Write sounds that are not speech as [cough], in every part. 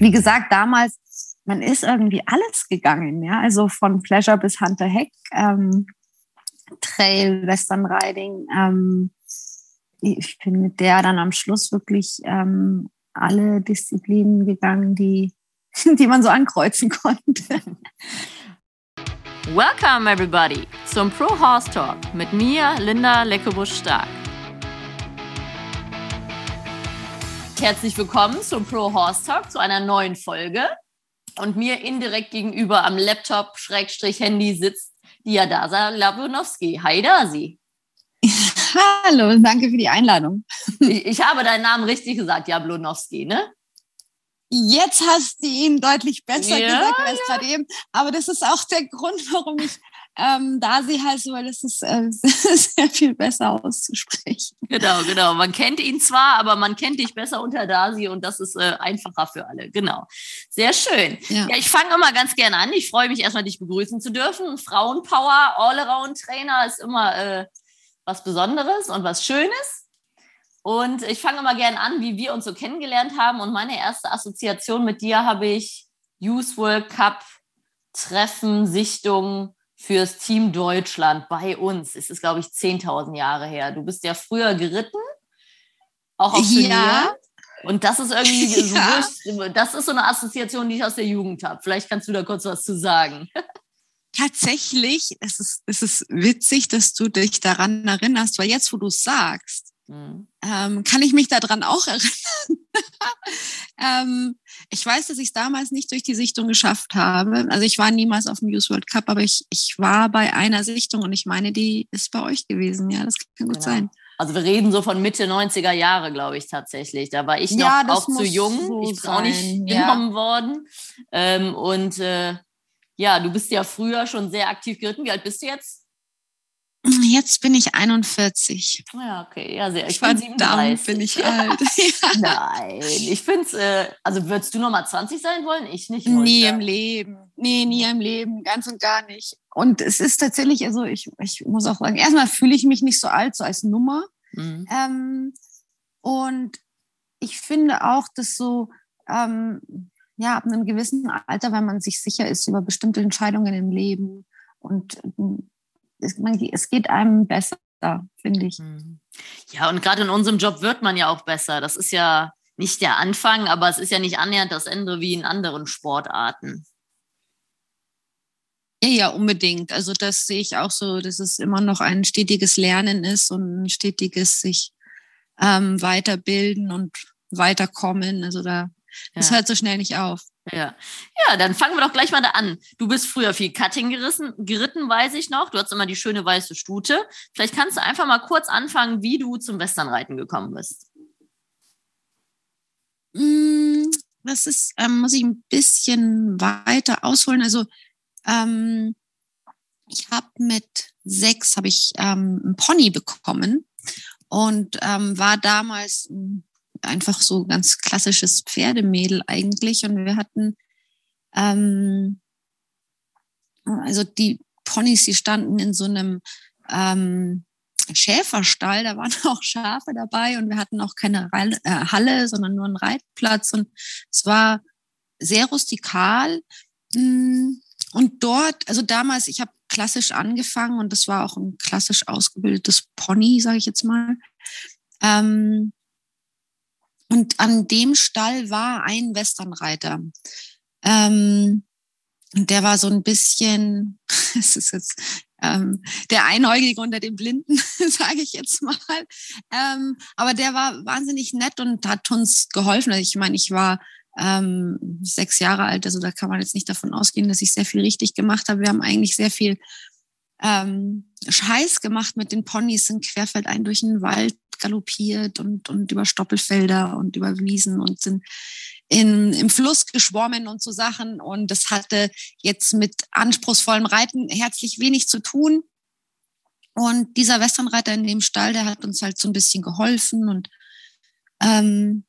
wie gesagt, damals, man ist irgendwie alles gegangen, ja, also von Pleasure bis Hunter Heck, ähm, Trail, Western Riding. Ähm, ich bin mit der dann am Schluss wirklich ähm, alle Disziplinen gegangen, die, [laughs] die man so ankreuzen [laughs] konnte. Welcome everybody zum Pro Horse Talk mit mir, Linda Leckebusch-Stark. Herzlich willkommen zum Pro Horse Talk, zu einer neuen Folge. Und mir indirekt gegenüber am Laptop, Schrägstrich Handy sitzt Diadasa Labunowski. Hi Dasi. [laughs] Hallo, danke für die Einladung. Ich, ich habe deinen Namen richtig gesagt, Jablonowski, ne? Jetzt hast du ihn deutlich besser ja, gesagt als ja. gerade eben. Aber das ist auch der Grund, warum ich ähm, Dasi heiße, weil das ist äh, [laughs] sehr viel besser auszusprechen. Genau, genau. Man kennt ihn zwar, aber man kennt dich besser unter Dasi und das ist äh, einfacher für alle. Genau. Sehr schön. Ja, ja ich fange immer ganz gerne an. Ich freue mich erstmal, dich begrüßen zu dürfen. Frauenpower, Allround-Trainer ist immer äh, was Besonderes und was Schönes. Und ich fange immer gerne an, wie wir uns so kennengelernt haben. Und meine erste Assoziation mit dir habe ich Youth World Cup Treffen, Sichtung fürs Team Deutschland bei uns. Es ist, glaube ich, 10.000 Jahre her. Du bist ja früher geritten, auch auf Turnier. Ja. Und das ist irgendwie, [laughs] ja. so, das ist so eine Assoziation, die ich aus der Jugend habe. Vielleicht kannst du da kurz was zu sagen. Tatsächlich, es ist, es ist witzig, dass du dich daran erinnerst, weil jetzt, wo du es sagst, Mhm. Ähm, kann ich mich daran auch erinnern? [laughs] ähm, ich weiß, dass ich es damals nicht durch die Sichtung geschafft habe. Also ich war niemals auf dem News World Cup, aber ich, ich war bei einer Sichtung und ich meine, die ist bei euch gewesen. Ja, das kann gut genau. sein. Also wir reden so von Mitte 90er Jahre, glaube ich tatsächlich. Da war ich noch ja, auch zu jung. So ich bin auch nicht ja. genommen worden. Ähm, und äh, ja, du bist ja früher schon sehr aktiv geritten. Wie alt bist du jetzt? Jetzt bin ich 41. Ja, okay, ja, sehr. Ich Verdammt, bin 37. bin ich alt. [laughs] ja. Nein, ich finde es, äh, also würdest du noch mal 20 sein wollen? Ich nicht. Nie im Leben. Nee, nie im Leben, ganz und gar nicht. Und es ist tatsächlich, also ich, ich muss auch sagen, erstmal fühle ich mich nicht so alt, so als Nummer. Mhm. Ähm, und ich finde auch, dass so, ähm, ja, ab einem gewissen Alter, wenn man sich sicher ist über bestimmte Entscheidungen im Leben und es, geht einem besser, finde ich. Mhm. Ja, und gerade in unserem Job wird man ja auch besser. Das ist ja nicht der Anfang, aber es ist ja nicht annähernd das Ende wie in anderen Sportarten. Ja, ja, unbedingt. Also das sehe ich auch so, dass es immer noch ein stetiges Lernen ist und ein stetiges sich ähm, weiterbilden und weiterkommen. Also da, das ja. hört so schnell nicht auf. Ja. ja, dann fangen wir doch gleich mal da an. Du bist früher viel Cutting gerissen, geritten, weiß ich noch. Du hast immer die schöne weiße Stute. Vielleicht kannst du einfach mal kurz anfangen, wie du zum Westernreiten gekommen bist. Mm, das ist, ähm, muss ich ein bisschen weiter ausholen. Also ähm, ich habe mit sechs habe ich ähm, einen Pony bekommen und ähm, war damals einfach so ganz klassisches Pferdemädel eigentlich. Und wir hatten, ähm, also die Ponys, die standen in so einem ähm, Schäferstall, da waren [laughs] auch Schafe dabei und wir hatten auch keine äh, Halle, sondern nur einen Reitplatz. Und es war sehr rustikal. Mm, und dort, also damals, ich habe klassisch angefangen und das war auch ein klassisch ausgebildetes Pony, sage ich jetzt mal. Ähm, und an dem Stall war ein Westernreiter. Ähm, und der war so ein bisschen, [laughs] es ist jetzt ähm, der Einäugige unter den Blinden, [laughs] sage ich jetzt mal. Ähm, aber der war wahnsinnig nett und hat uns geholfen. Also ich meine, ich war ähm, sechs Jahre alt, also da kann man jetzt nicht davon ausgehen, dass ich sehr viel richtig gemacht habe. Wir haben eigentlich sehr viel ähm, Scheiß gemacht mit den Ponys, sind querfeldein durch den Wald galoppiert und, und über Stoppelfelder und über Wiesen und sind in, im Fluss geschwommen und so Sachen. Und das hatte jetzt mit anspruchsvollem Reiten herzlich wenig zu tun. Und dieser Westernreiter in dem Stall, der hat uns halt so ein bisschen geholfen und ähm,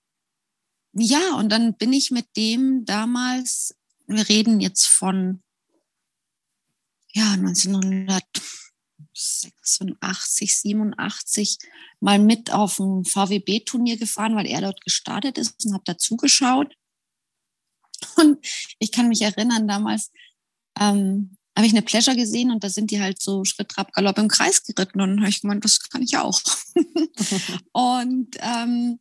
ja, und dann bin ich mit dem damals, wir reden jetzt von ja, 1900 86, 87 mal mit auf ein VWB-Turnier gefahren, weil er dort gestartet ist und habe dazugeschaut. Und ich kann mich erinnern, damals ähm, habe ich eine Pleasure gesehen und da sind die halt so Schritt, Trab, Galopp im Kreis geritten. Und dann habe ich gemeint, das kann ich auch. [laughs] und ähm,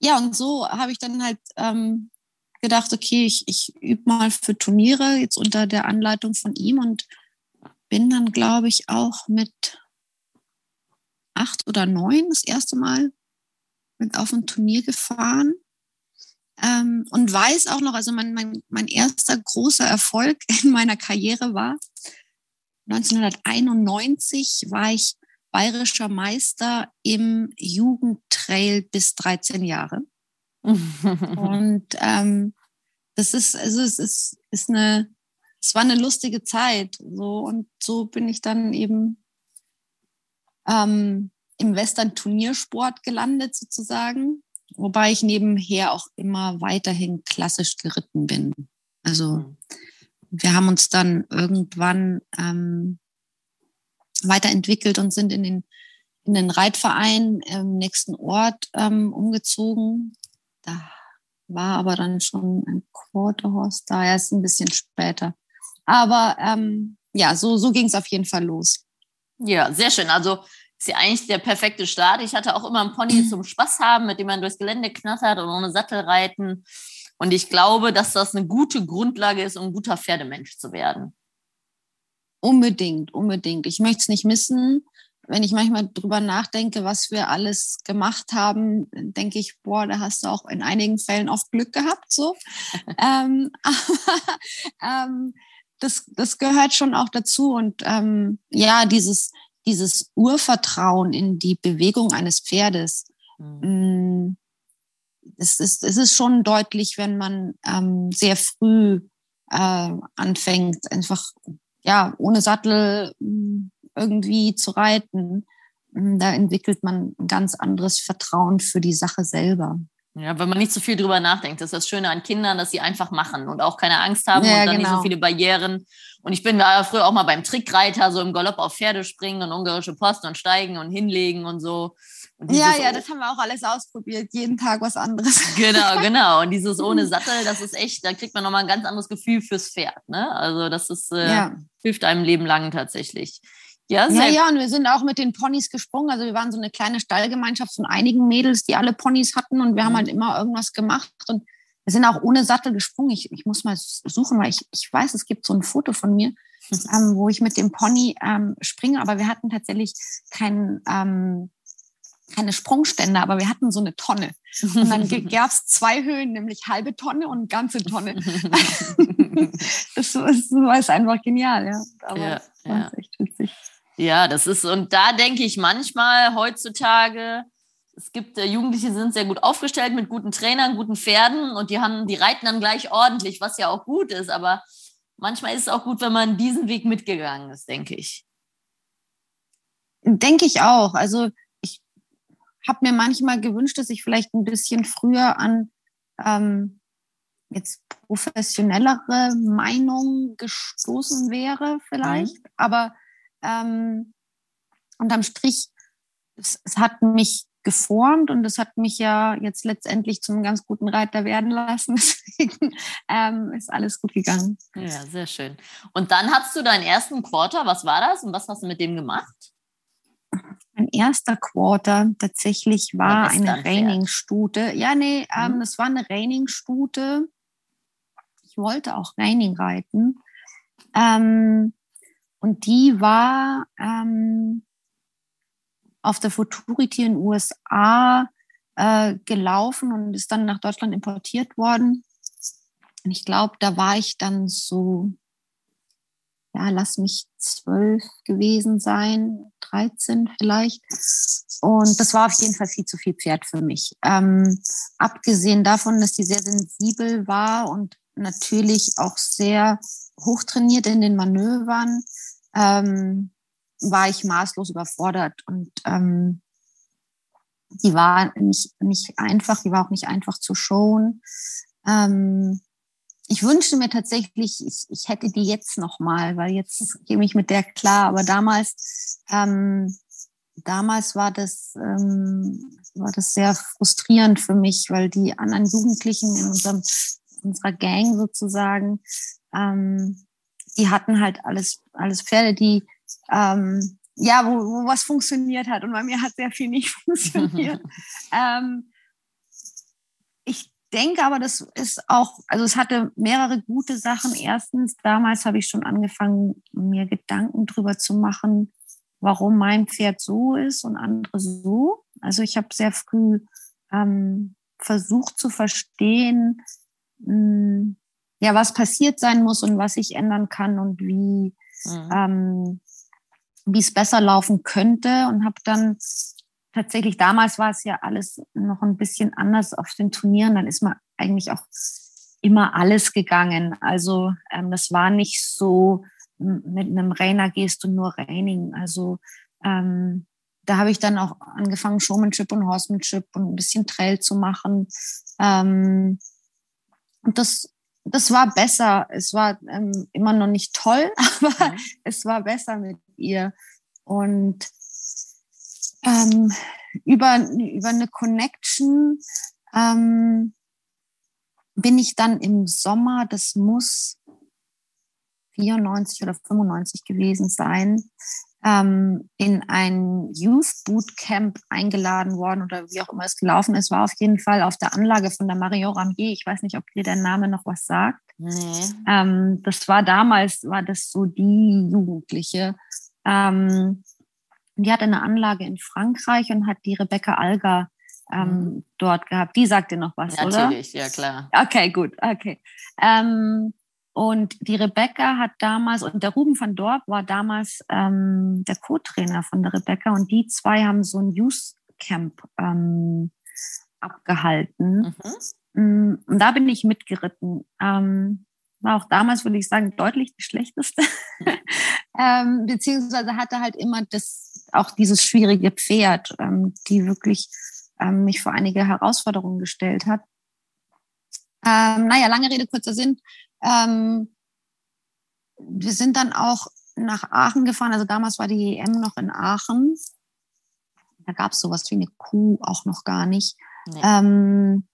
ja, und so habe ich dann halt ähm, gedacht, okay, ich, ich übe mal für Turniere jetzt unter der Anleitung von ihm und bin dann, glaube ich, auch mit acht oder neun das erste Mal mit auf ein Turnier gefahren. Ähm, und weiß auch noch, also mein, mein, mein erster großer Erfolg [laughs] in meiner Karriere war 1991 war ich bayerischer Meister im Jugendtrail bis 13 Jahre. [laughs] und ähm, das ist, also es ist, ist eine, es war eine lustige Zeit. So, und so bin ich dann eben ähm, im Western-Turniersport gelandet sozusagen, wobei ich nebenher auch immer weiterhin klassisch geritten bin. Also mhm. wir haben uns dann irgendwann ähm, weiterentwickelt und sind in den, in den Reitverein im nächsten Ort ähm, umgezogen. Da war aber dann schon ein Quarterhorse da, erst ein bisschen später. Aber ähm, ja, so, so ging es auf jeden Fall los. Ja, sehr schön. Also ist ja eigentlich der perfekte Start. Ich hatte auch immer einen Pony zum Spaß haben, mit dem man durchs Gelände knattert und ohne Sattel reiten. Und ich glaube, dass das eine gute Grundlage ist, um ein guter Pferdemensch zu werden. Unbedingt, unbedingt. Ich möchte es nicht missen. Wenn ich manchmal drüber nachdenke, was wir alles gemacht haben, denke ich, boah, da hast du auch in einigen Fällen oft Glück gehabt, so. [laughs] ähm, [laughs] aber ähm, das, das gehört schon auch dazu. Und ähm, ja, dieses, dieses Urvertrauen in die Bewegung eines Pferdes, mhm. es, ist, es ist schon deutlich, wenn man ähm, sehr früh äh, anfängt, einfach ja, ohne Sattel hm, irgendwie zu reiten. Hm, da entwickelt man ein ganz anderes Vertrauen für die Sache selber. Ja, wenn man nicht so viel drüber nachdenkt. Das ist das Schöne an Kindern, dass sie einfach machen und auch keine Angst haben ja, und dann genau. nicht so genau. viele Barrieren. Und ich bin da früher auch mal beim Trickreiter, so im Galopp auf Pferde springen und ungarische Post und steigen und hinlegen und so. Und ja, ja, das haben wir auch alles ausprobiert. Jeden Tag was anderes. [laughs] Genau, genau. Und dieses ohne Sattel, das ist echt, da kriegt man nochmal ein ganz anderes Gefühl fürs Pferd. Ne? Also das ist, äh, ja. hilft einem Leben lang tatsächlich. Ja, ja, ja, und wir sind auch mit den Ponys gesprungen. Also wir waren so eine kleine Stallgemeinschaft von einigen Mädels, die alle Ponys hatten und wir haben mhm. halt immer irgendwas gemacht und wir sind auch ohne Sattel gesprungen. Ich, ich muss mal suchen, weil ich, ich weiß, es gibt so ein Foto von mir, [laughs] ähm, wo ich mit dem Pony ähm, springe, aber wir hatten tatsächlich kein, ähm, keine Sprungstände, aber wir hatten so eine Tonne. Und dann [laughs] gab es zwei Höhen, nämlich halbe Tonne und ganze Tonne. [laughs] das, das war einfach genial, ja. Aber ja, das war ja. echt witzig. Ja, das ist, und da denke ich manchmal heutzutage, es gibt äh, Jugendliche, die sind sehr gut aufgestellt mit guten Trainern, guten Pferden und die haben, die reiten dann gleich ordentlich, was ja auch gut ist, aber manchmal ist es auch gut, wenn man diesen Weg mitgegangen ist, denke ich. Denke ich auch. Also ich habe mir manchmal gewünscht, dass ich vielleicht ein bisschen früher an ähm, jetzt professionellere Meinungen gestoßen wäre, vielleicht. Mhm. Aber ähm, unterm Strich, es, es, hat mich geformt und es hat mich ja jetzt letztendlich zum ganz guten Reiter werden lassen. [laughs] Deswegen ähm, ist alles gut gegangen. Ja, sehr schön. Und dann hast du deinen ersten Quarter. Was war das und was hast du mit dem gemacht? Mein erster Quarter tatsächlich war eine Raining-Stute. Ja, nee, ähm, mhm. es war eine Raining-Stute. Ich wollte auch Raining reiten. Ähm, und die war ähm, auf der Futurity in den USA äh, gelaufen und ist dann nach Deutschland importiert worden. Und ich glaube, da war ich dann so, ja, lass mich zwölf gewesen sein, 13 vielleicht. Und das war auf jeden Fall viel zu viel Pferd für mich. Ähm, abgesehen davon, dass die sehr sensibel war und natürlich auch sehr hochtrainiert in den Manövern, ähm, war ich maßlos überfordert und ähm, die war nicht, nicht einfach, die war auch nicht einfach zu showen. Ähm, ich wünschte mir tatsächlich, ich, ich hätte die jetzt nochmal, weil jetzt gehe ich mit der klar, aber damals, ähm, damals war das, ähm, war das sehr frustrierend für mich, weil die anderen Jugendlichen in unserem unserer Gang sozusagen, ähm, die hatten halt alles, alles Pferde, die ähm, ja, wo, wo was funktioniert hat. Und bei mir hat sehr viel nicht [laughs] funktioniert. [laughs] ähm, ich denke aber, das ist auch, also es hatte mehrere gute Sachen. Erstens, damals habe ich schon angefangen, mir Gedanken drüber zu machen, warum mein Pferd so ist und andere so. Also ich habe sehr früh ähm, versucht zu verstehen, mh, hm, ja, was passiert sein muss und was ich ändern kann und wie, mhm. ähm, wie es besser laufen könnte und habe dann tatsächlich, damals war es ja alles noch ein bisschen anders auf den Turnieren, dann ist man eigentlich auch immer alles gegangen. Also ähm, das war nicht so, mit einem Rainer gehst du nur Raining. Also ähm, da habe ich dann auch angefangen, Showmanship und Horsemanship und ein bisschen Trail zu machen. Ähm, und das, das war besser. Es war ähm, immer noch nicht toll, [laughs] aber mhm. es war besser mit ihr. Und ähm, über, über eine Connection ähm, bin ich dann im Sommer, das muss 94 oder 95 gewesen sein, ähm, in ein Youth Bootcamp eingeladen worden oder wie auch immer es gelaufen ist, war auf jeden Fall auf der Anlage von der Mario Ramier. Ich weiß nicht, ob dir der Name noch was sagt. Nee. Ähm, das war damals, war das so die Jugendliche. Ähm, die hatte eine Anlage in Frankreich und hat die Rebecca Alga ähm, mhm. dort gehabt. Die sagte noch was, Natürlich, oder? Natürlich, ja klar. Okay, gut, okay. Ähm, und die Rebecca hat damals, und der Ruben van Dorp war damals ähm, der Co-Trainer von der Rebecca und die zwei haben so ein Youth Camp ähm, abgehalten. Mhm. Mm, und da bin ich mitgeritten. Ähm, war auch damals, würde ich sagen, deutlich die schlechteste. [laughs] ähm, beziehungsweise hatte halt immer das, auch dieses schwierige Pferd, ähm, die wirklich ähm, mich vor einige Herausforderungen gestellt hat. Ähm, naja, lange Rede, kurzer Sinn. Ähm, wir sind dann auch nach Aachen gefahren. Also damals war die EM noch in Aachen. Da gab es sowas wie eine Kuh auch noch gar nicht. Nee. Ähm,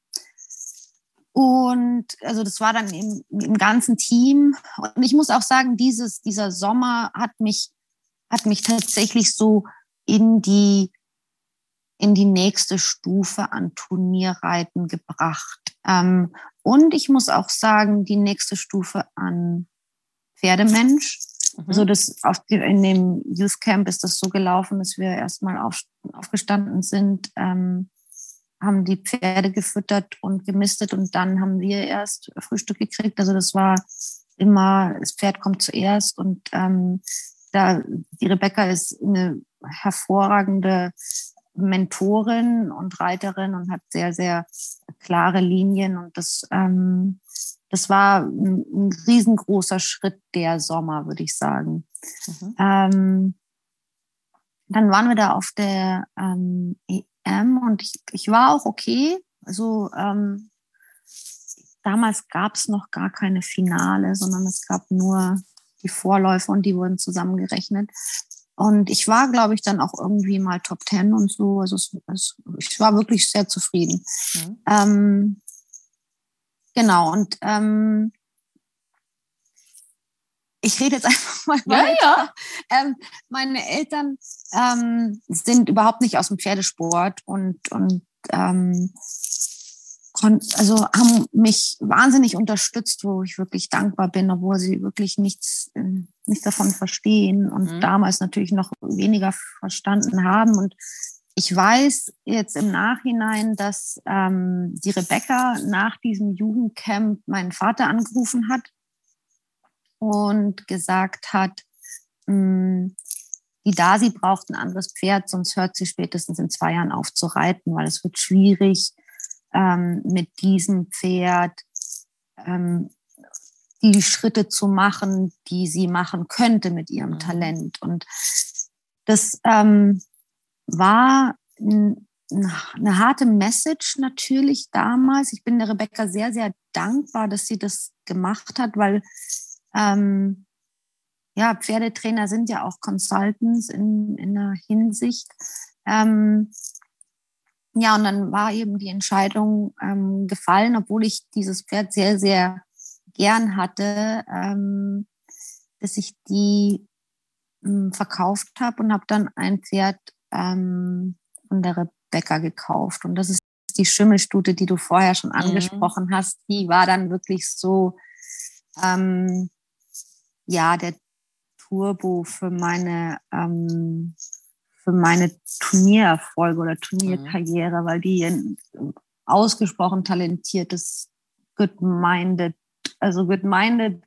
und also das war dann im, im ganzen Team. Und ich muss auch sagen, dieses, dieser Sommer hat mich, hat mich tatsächlich so in die, in die nächste Stufe an Turnierreiten gebracht. Ähm, und ich muss auch sagen, die nächste Stufe an Pferdemensch. Mhm. Also das auf die, in dem Youth Camp ist das so gelaufen, dass wir erstmal auf, aufgestanden sind, ähm, haben die Pferde gefüttert und gemistet und dann haben wir erst Frühstück gekriegt. Also das war immer, das Pferd kommt zuerst und ähm, da die Rebecca ist eine hervorragende Mentorin und Reiterin und hat sehr, sehr klare Linien und das, ähm, das war ein, ein riesengroßer Schritt der Sommer, würde ich sagen. Mhm. Ähm, dann waren wir da auf der ähm, ähm, und ich, ich war auch okay. Also ähm, damals gab es noch gar keine Finale, sondern es gab nur die Vorläufe und die wurden zusammengerechnet. Und ich war, glaube ich, dann auch irgendwie mal Top Ten und so. Also es, es, ich war wirklich sehr zufrieden. Mhm. Ähm, genau, und ähm, ich rede jetzt [laughs] einfach mal ja, weiter. Ja. Ähm, meine Eltern ähm, sind überhaupt nicht aus dem Pferdesport und, und ähm, also haben mich wahnsinnig unterstützt, wo ich wirklich dankbar bin, obwohl sie wirklich nichts, äh, nichts davon verstehen und mhm. damals natürlich noch weniger verstanden haben. Und ich weiß jetzt im Nachhinein, dass ähm, die Rebecca nach diesem Jugendcamp meinen Vater angerufen hat und gesagt hat, hm, die Dasi braucht ein anderes Pferd, sonst hört sie spätestens in zwei Jahren auf zu reiten, weil es wird schwierig ähm, mit diesem Pferd ähm, die Schritte zu machen, die sie machen könnte mit ihrem mhm. Talent. Und das ähm, war eine harte Message natürlich damals. Ich bin der Rebecca sehr, sehr dankbar, dass sie das gemacht hat, weil ähm, ja, Pferdetrainer sind ja auch Consultants in, in der Hinsicht. Ähm, ja, und dann war eben die Entscheidung ähm, gefallen, obwohl ich dieses Pferd sehr, sehr gern hatte, ähm, dass ich die ähm, verkauft habe und habe dann ein Pferd ähm, von der Rebecca gekauft. Und das ist die Schimmelstute, die du vorher schon mhm. angesprochen hast. Die war dann wirklich so, ähm, ja, der Turbo für meine ähm, für meine Turniererfolge oder Turnierkarriere, mhm. weil die ein ausgesprochen talentiertes, good-minded, also good-minded,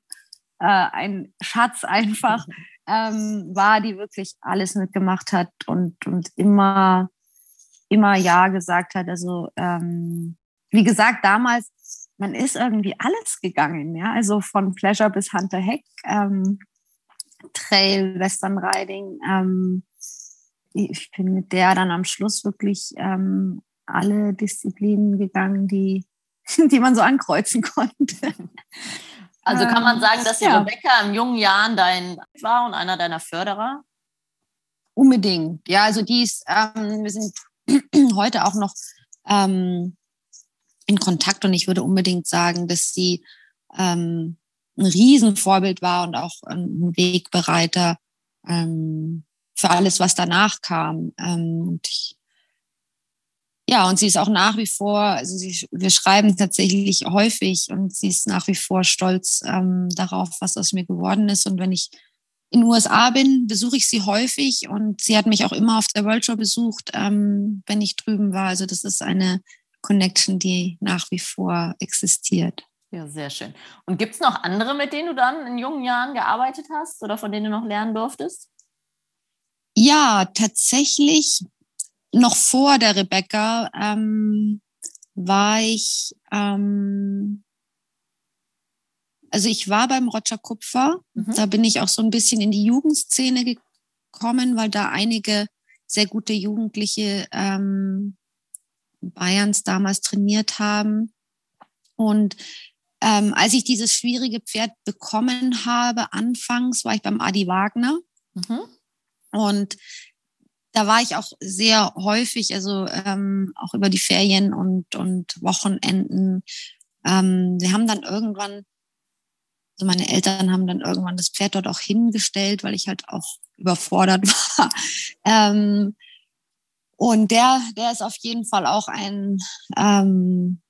äh, ein Schatz einfach [laughs] ähm, war, die wirklich alles mitgemacht hat und, und immer, immer Ja gesagt hat. Also ähm, wie gesagt, damals, man ist irgendwie alles gegangen, ja, also von Pleasure bis Hunter Heck, ähm, Trail, Western Riding, ähm, ich bin mit der dann am Schluss wirklich ähm, alle Disziplinen gegangen, die, [laughs] die man so ankreuzen konnte. Also kann man sagen, dass die ja. Rebecca in jungen Jahren dein war und einer deiner Förderer? Unbedingt. Ja, also die ist, ähm, wir sind [clears throat] heute auch noch ähm, in Kontakt und ich würde unbedingt sagen, dass sie ähm, ein Riesenvorbild war und auch ein Wegbereiter ähm, für alles, was danach kam. Ähm, und ich, ja, und sie ist auch nach wie vor, also sie, wir schreiben tatsächlich häufig und sie ist nach wie vor stolz ähm, darauf, was aus mir geworden ist. Und wenn ich in den USA bin, besuche ich sie häufig und sie hat mich auch immer auf der World Show besucht, ähm, wenn ich drüben war. Also das ist eine Connection, die nach wie vor existiert. Ja, sehr schön. Und gibt es noch andere, mit denen du dann in jungen Jahren gearbeitet hast oder von denen du noch lernen durftest? Ja, tatsächlich noch vor der Rebecca ähm, war ich, ähm, also ich war beim Roger Kupfer. Mhm. Da bin ich auch so ein bisschen in die Jugendszene gekommen, weil da einige sehr gute Jugendliche ähm, Bayerns damals trainiert haben. Und ähm, als ich dieses schwierige Pferd bekommen habe, anfangs war ich beim Adi Wagner. Mhm. Und da war ich auch sehr häufig, also ähm, auch über die Ferien und, und Wochenenden. Ähm, wir haben dann irgendwann, also meine Eltern haben dann irgendwann das Pferd dort auch hingestellt, weil ich halt auch überfordert [laughs] war. ähm, und der, der ist auf jeden Fall auch ein, ähm,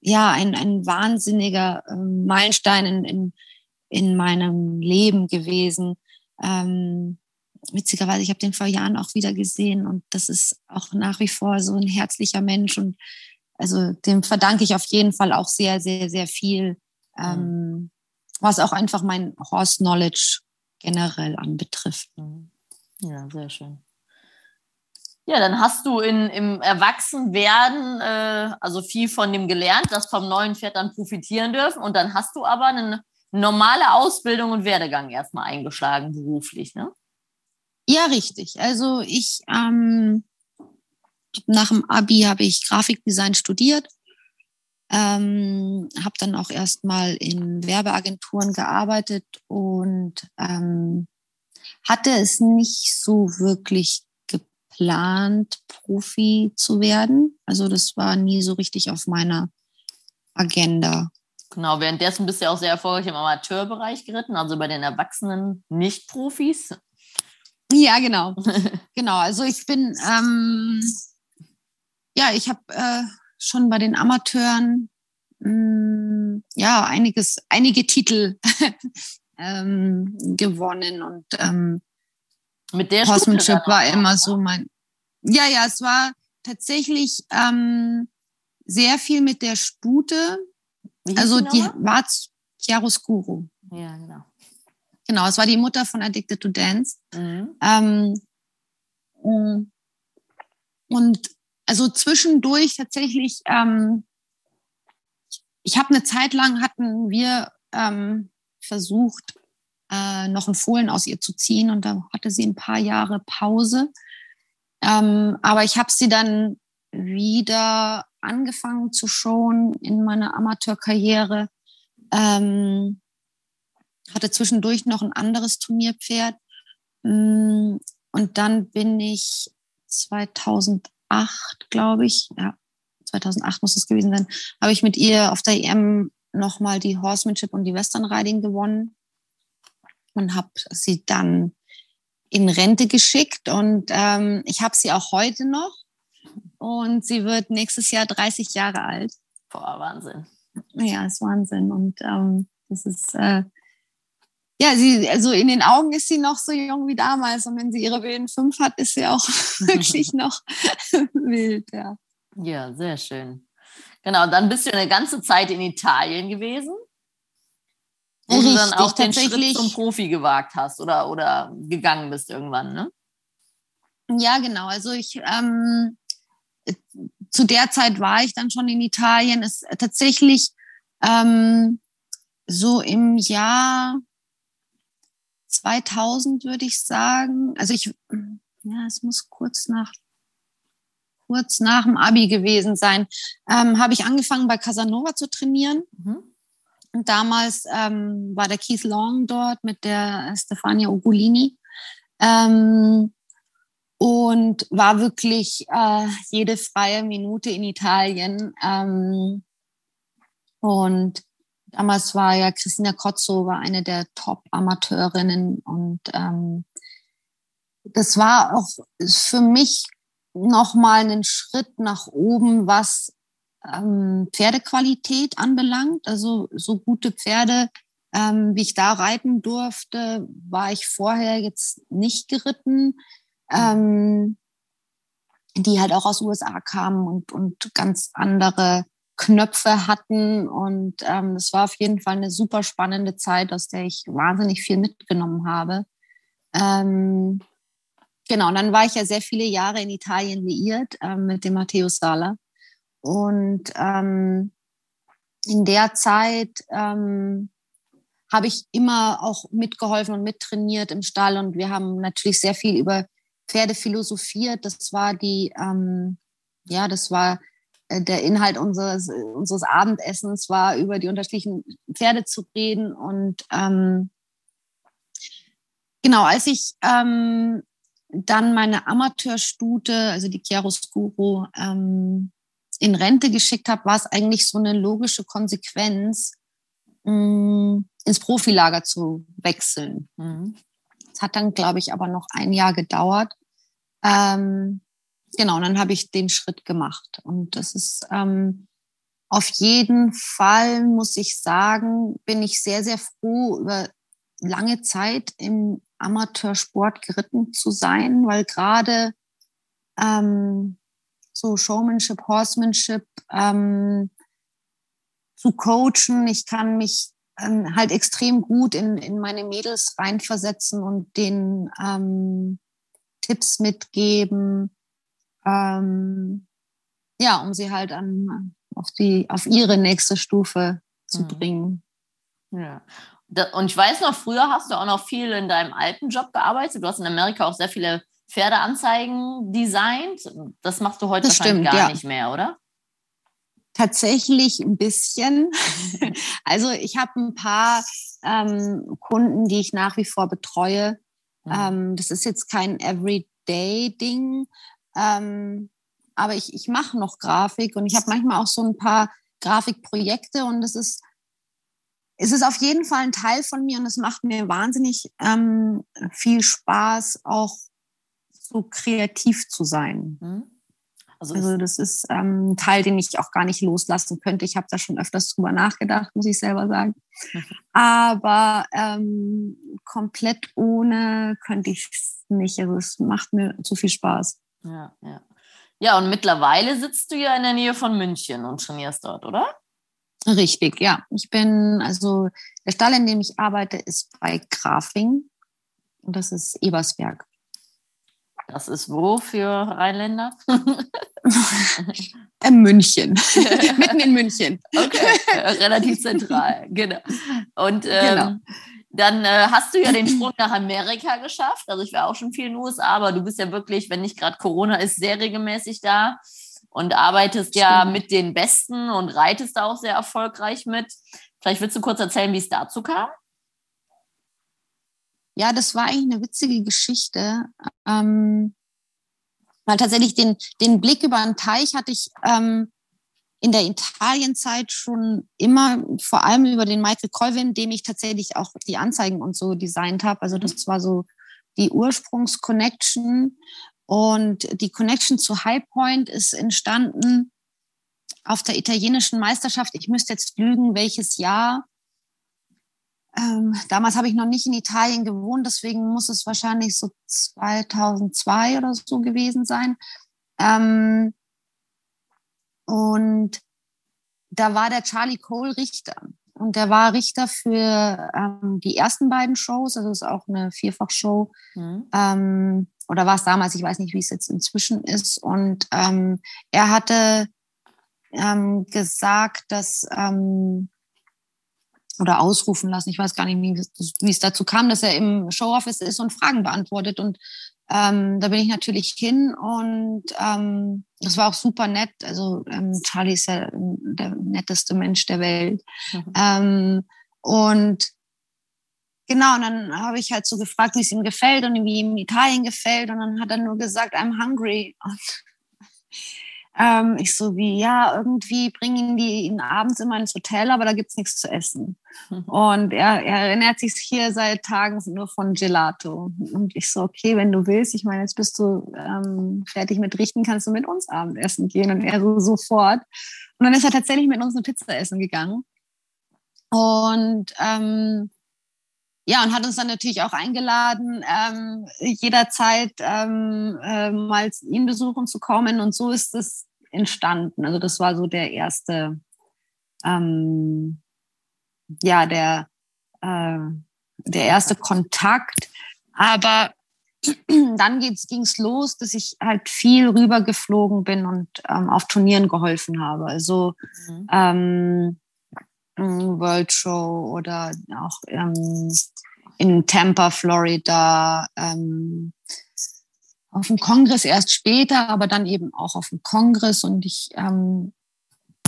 ja, ein, ein wahnsinniger ähm, Meilenstein in, in, in meinem Leben gewesen. Ähm, witzigerweise, ich habe den vor Jahren auch wieder gesehen und das ist auch nach wie vor so ein herzlicher Mensch und also dem verdanke ich auf jeden Fall auch sehr, sehr, sehr viel, ähm, was auch einfach mein Horse Knowledge generell anbetrifft. Mhm. Ja, sehr schön. Ja, dann hast du in, im Erwachsenwerden äh, also viel von dem gelernt, das vom neuen Pferd dann profitieren dürfen. Und dann hast du aber eine normale Ausbildung und Werdegang erstmal eingeschlagen beruflich, ne? Ja, richtig. Also ich ähm, nach dem Abi habe ich Grafikdesign studiert, ähm, habe dann auch erstmal in Werbeagenturen gearbeitet und ähm, hatte es nicht so wirklich geplant, Profi zu werden. Also das war nie so richtig auf meiner Agenda. Genau, währenddessen bist du ja auch sehr erfolgreich im Amateurbereich geritten, also bei den Erwachsenen Nicht-Profis. Ja, genau. genau. Also ich bin, ähm, ja, ich habe äh, schon bei den Amateuren mh, mm, ja einiges, einige Titel [laughs] ähm, gewonnen und ähm, mit der Horsemanship war immer so mein. Ja, ja, es war tatsächlich ähm, sehr viel mit der Stute. also die, die war Chiaroscuro. Ja, genau. Genau, es war die Mutter von Addicted to Dance. Mhm. Ähm, mm, und also zwischendurch tatsächlich, ähm, ich habe eine Zeit lang hatten wir ähm, versucht, äh, noch ein Fohlen aus ihr zu ziehen und da hatte sie ein paar Jahre Pause. Ähm, aber ich habe sie dann wieder angefangen zu showen in meiner Amateurkarriere. Ähm, hatte zwischendurch noch ein anderes Turnierpferd. Mm, und dann bin ich 2008 glaube ich, ja, 2008 muss es gewesen sein, habe ich mit ihr auf der EM nochmal die Horsemanship und die Western Riding gewonnen und habe sie dann in Rente geschickt und ähm, ich habe sie auch heute noch und sie wird nächstes Jahr 30 Jahre alt. Boah, Wahnsinn. Ja, ist Wahnsinn und ähm, das ist äh, ja, sie, also in den Augen ist sie noch so jung wie damals. Und wenn sie ihre wilden fünf hat, ist sie auch [laughs] wirklich [laughs] noch [laughs] wild, ja. Ja, sehr schön. Genau, dann bist du eine ganze Zeit in Italien gewesen. Wo Richtig, du dann auch den Schritt zum Profi gewagt hast oder, oder gegangen bist irgendwann, ne? Ja, genau. Also ich ähm, zu der Zeit war ich dann schon in Italien. Ist tatsächlich ähm, so im Jahr 2000 würde ich sagen. Also ich, ja, es muss kurz nach kurz nach dem Abi gewesen sein, ähm, habe ich angefangen bei Casanova zu trainieren. Mhm. Und damals ähm, war der Keith Long dort mit der Stefania Ugolini. Ähm, und war wirklich äh, jede freie Minute in Italien. Ähm, und damals war ja Christina Kotzo war eine der Top-Amateurinnen und ähm, das war auch für mich nochmal einen Schritt nach oben, was ähm, Pferdequalität anbelangt. Also so gute Pferde, ähm, wie ich da reiten durfte, war ich vorher jetzt nicht geritten. Ähm, die halt auch aus USA kamen und, und ganz andere Knöpfe hatten. Und ähm, das war auf jeden Fall eine super spannende Zeit, aus der ich wahnsinnig viel mitgenommen habe. Ähm, genau, und dann war ich ja sehr viele Jahre in Italien liiert ähm, mit dem Matteo Sala. Und ähm, in der Zeit ähm, habe ich immer auch mitgeholfen und mittrainiert im Stall. Und wir haben natürlich sehr viel über Pferde philosophiert. Das war die, ähm, ja, das war der Inhalt unseres, unseres Abendessens war, über die unterschiedlichen Pferde zu reden. Und ähm, genau, als ich ähm, dann meine Amateurstute, also die Chiaroscuro, ähm, in Rente geschickt habe, war es eigentlich so eine logische Konsequenz, mh, mm, ins Profilager zu wechseln. Mhm. Das hat dann, glaube ich, aber noch ein Jahr gedauert. Ähm, genau, dann habe ich den Schritt gemacht. Und das ist ähm, auf jeden Fall, muss ich sagen, bin ich sehr, sehr froh, über lange Zeit im Amateursport geritten zu sein, weil gerade ähm, so Showmanship, Horsemanship ähm, zu coachen, ich kann mich ähm, halt extrem gut in, in meine Mädels reinversetzen und den ähm, Tipps mitgeben, ähm, ja, um sie halt an, auf, die, auf ihre nächste Stufe zu mhm. bringen. Ja. Und ich weiß noch, früher hast du auch noch viel in deinem alten Job gearbeitet. Du hast in Amerika auch sehr viele Pferdeanzeigen designt. Das machst du heute das wahrscheinlich stimmt, gar ja. nicht mehr, oder? Tatsächlich ein bisschen. [laughs] also ich habe ein paar ähm, Kunden, die ich nach wie vor betreue. Mhm. Ähm, das ist jetzt kein Everyday-Ding, ähm, aber ich, ich mache noch Grafik und ich habe manchmal auch so ein paar Grafikprojekte und es ist, es ist auf jeden Fall ein Teil von mir und es macht mir wahnsinnig ähm, viel Spaß, auch so kreativ zu sein. Mhm. Also, also, das ist ähm, ein Teil, den ich auch gar nicht loslassen könnte. Ich habe da schon öfters drüber nachgedacht, muss ich selber sagen. Mhm. [laughs] Aber ähm, komplett ohne könnte ich es nicht. Also es macht mir zu viel Spaß. Ja, ja. Ja, und mittlerweile sitzt du ja in der Nähe von München und trainierst dort, oder? Richtig, ja. Ich bin, also der Stall, in dem ich arbeite, ist bei Grafing. Und das ist Ebersberg. Das ist wo für Rheinländer? [laughs] München. [laughs] Mitten in München. Okay, relativ zentral, genau. Und ähm, genau. Dann äh, hast du ja den [clears throat] Sprung nach Amerika geschafft. Also ich war auch schon viel in den USA, aber du bist ja wirklich, wenn nicht gerade Corona ist, sehr regelmäßig da und arbeitest Stimmt. ja mit den Besten und reitest da auch sehr erfolgreich mit. Vielleicht willst du kurz erzählen, wie es dazu kam? Ja, das war eigentlich eine witzige Geschichte. Ähm, weil tatsächlich den, den Blick über den Teich hatte ich ähm, in der Italienzeit schon immer, vor allem über den Michael Colvin, dem ich tatsächlich auch die Anzeigen und so designt habe. Also das war so die Ursprungsconnection. Und die Connection zu High Point ist entstanden auf der italienischen Meisterschaft. Ich müsste jetzt lügen, welches Jahr. Ähm, damals habe ich noch nicht in Italien gewohnt, deswegen muss es wahrscheinlich so 2002 oder so gewesen sein. Ähm, und da war der Charlie Cole Richter. Und der war Richter für ähm, die ersten beiden Shows, also ist auch eine Vierfachshow. Mhm. Ähm, oder war es damals, ich weiß nicht, wie es jetzt inzwischen ist. Und ähm, er hatte ähm, gesagt, dass ähm, oder ausrufen lassen. Ich weiß gar nicht, wie, wie es dazu kam, dass er im Showoffice ist und Fragen beantwortet. Und ähm, da bin ich natürlich hin und ähm, das war auch super nett. Also ähm, Charlie ist ja der netteste Mensch der Welt. Mhm. Ähm, und genau, und dann habe ich halt so gefragt, wie es ihm gefällt und wie ihm Italien gefällt. Und dann hat er nur gesagt, I'm hungry. Und ähm, ich so wie, ja, irgendwie bringen die ihn abends immer ins Hotel, aber da gibt's nichts zu essen. Mhm. Und er, er erinnert sich hier seit Tagen nur von Gelato. Und ich so, okay, wenn du willst, ich meine, jetzt bist du ähm, fertig mit Richten, kannst du mit uns Abendessen gehen. Und er so sofort. Und dann ist er tatsächlich mit uns eine Pizza essen gegangen. Und ähm, ja, und hat uns dann natürlich auch eingeladen, ähm, jederzeit ähm, äh, mal ihn besuchen zu kommen. Und so ist es entstanden. Also das war so der erste, ähm, ja, der, äh, der erste Kontakt. Aber [clears throat] dann ging es los, dass ich halt viel rübergeflogen bin und ähm, auf Turnieren geholfen habe. Also mhm. Ähm, World Show oder auch ähm, in Tampa, Florida, ähm, auf dem Kongress erst später, aber dann eben auch auf dem Kongress. Und ich, ähm,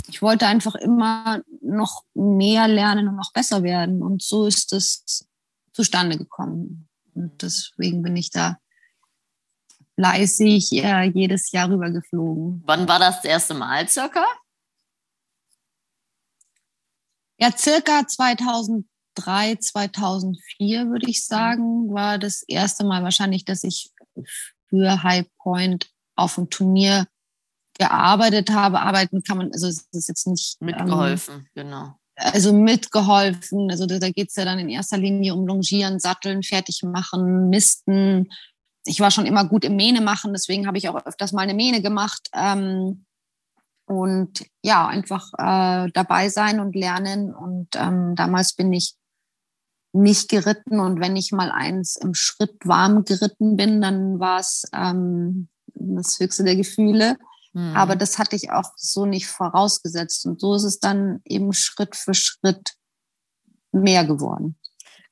ich wollte einfach immer noch mehr lernen und noch besser werden. Und so ist es zustande gekommen. Und deswegen bin ich da fleißig äh, jedes Jahr rüber geflogen. Wann war das, das erste Mal circa? Ja, circa 2003, 2004 würde ich sagen, war das erste Mal wahrscheinlich, dass ich für High Point auf dem Turnier gearbeitet habe. Arbeiten kann man, also es ist jetzt nicht. Mitgeholfen, ähm, genau. Also mitgeholfen. Also da, da geht es ja dann in erster Linie um Longieren, Satteln, fertig machen, Misten. Ich war schon immer gut im Mähne machen, deswegen habe ich auch öfters mal eine Mähne gemacht. Ähm, und ja, einfach äh, dabei sein und lernen. Und ähm, damals bin ich nicht geritten und wenn ich mal eins im Schritt warm geritten bin, dann war es ähm, das höchste der Gefühle. Mhm. Aber das hatte ich auch so nicht vorausgesetzt. Und so ist es dann eben Schritt für Schritt mehr geworden.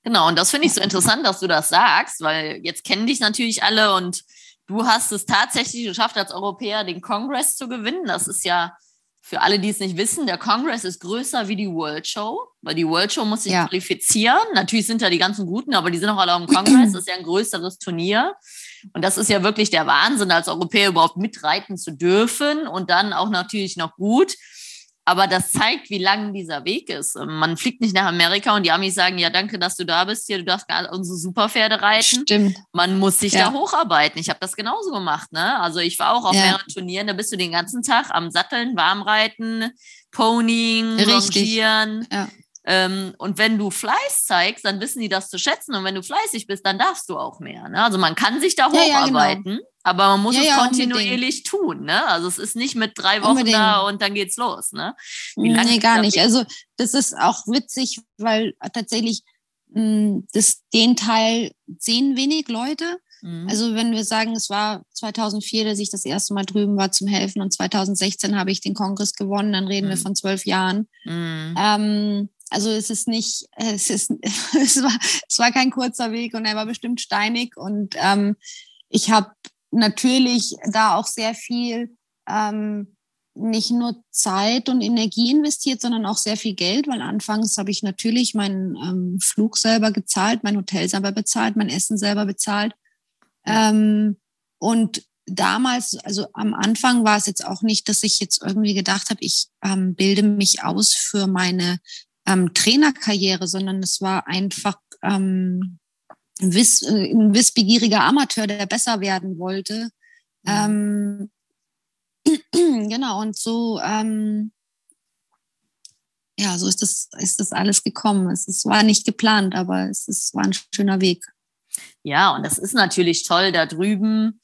Genau, und das finde ich so interessant, dass du das sagst, weil jetzt kennen dich natürlich alle und Du hast es tatsächlich geschafft, als Europäer den Kongress zu gewinnen. Das ist ja für alle, die es nicht wissen, der Kongress ist größer wie die World Show, weil die World Show muss sich ja. qualifizieren. Natürlich sind da die ganzen Guten, aber die sind auch alle am Kongress. Das ist ja ein größeres Turnier. Und das ist ja wirklich der Wahnsinn, als Europäer überhaupt mitreiten zu dürfen und dann auch natürlich noch gut. Aber das zeigt, wie lang dieser Weg ist. Man fliegt nicht nach Amerika und die Amis sagen, ja, danke, dass du da bist. Hier, du darfst unsere Superpferde reiten. Stimmt. Man muss sich ja. da hocharbeiten. Ich habe das genauso gemacht. Ne? Also ich war auch auf ja. mehreren Turnieren, da bist du den ganzen Tag am Satteln, Warmreiten, Ponying, Rangieren. Ja. Ähm, und wenn du Fleiß zeigst, dann wissen die das zu schätzen. Und wenn du fleißig bist, dann darfst du auch mehr. Ne? Also man kann sich da hocharbeiten, ja, ja, genau. aber man muss ja, es kontinuierlich tun. Ne? Also es ist nicht mit drei Wochen unbedingt. da und dann geht's los. Ne? Lange nee, gar nicht. Also das ist auch witzig, weil tatsächlich mh, hm, das, den Teil sehen wenig Leute. Mhm. Also wenn wir sagen, es war 2004, dass ich das erste Mal drüben war zum Helfen und 2016 habe ich den Kongress gewonnen, dann reden mhm. wir von zwölf Jahren. Mhm. Ähm, also es ist nicht, es ist, [laughs] es war, es war kein kurzer Weg und er war bestimmt steinig und ähm, ich habe natürlich da auch sehr viel ähm, nicht nur Zeit und Energie investiert, sondern auch sehr viel Geld, weil anfangs habe ich natürlich meinen ähm, Flug selber gezahlt, mein Hotel selber bezahlt, mein Essen selber bezahlt. Ähm, und damals, also am Anfang war es jetzt auch nicht, dass ich jetzt irgendwie gedacht habe, ich ähm, bilde mich aus für meine ähm, Trainerkarriere, sondern es war einfach ähm, ein, wiss, äh, ein wissbegieriger Amateur, der besser werden wollte. Mhm. Ähm, [clears throat] genau, und so, ähm, ja, so ist das, ist das alles gekommen. Es, es war nicht geplant, aber es, es war ein schöner Weg. Ja, und das ist natürlich toll da drüben.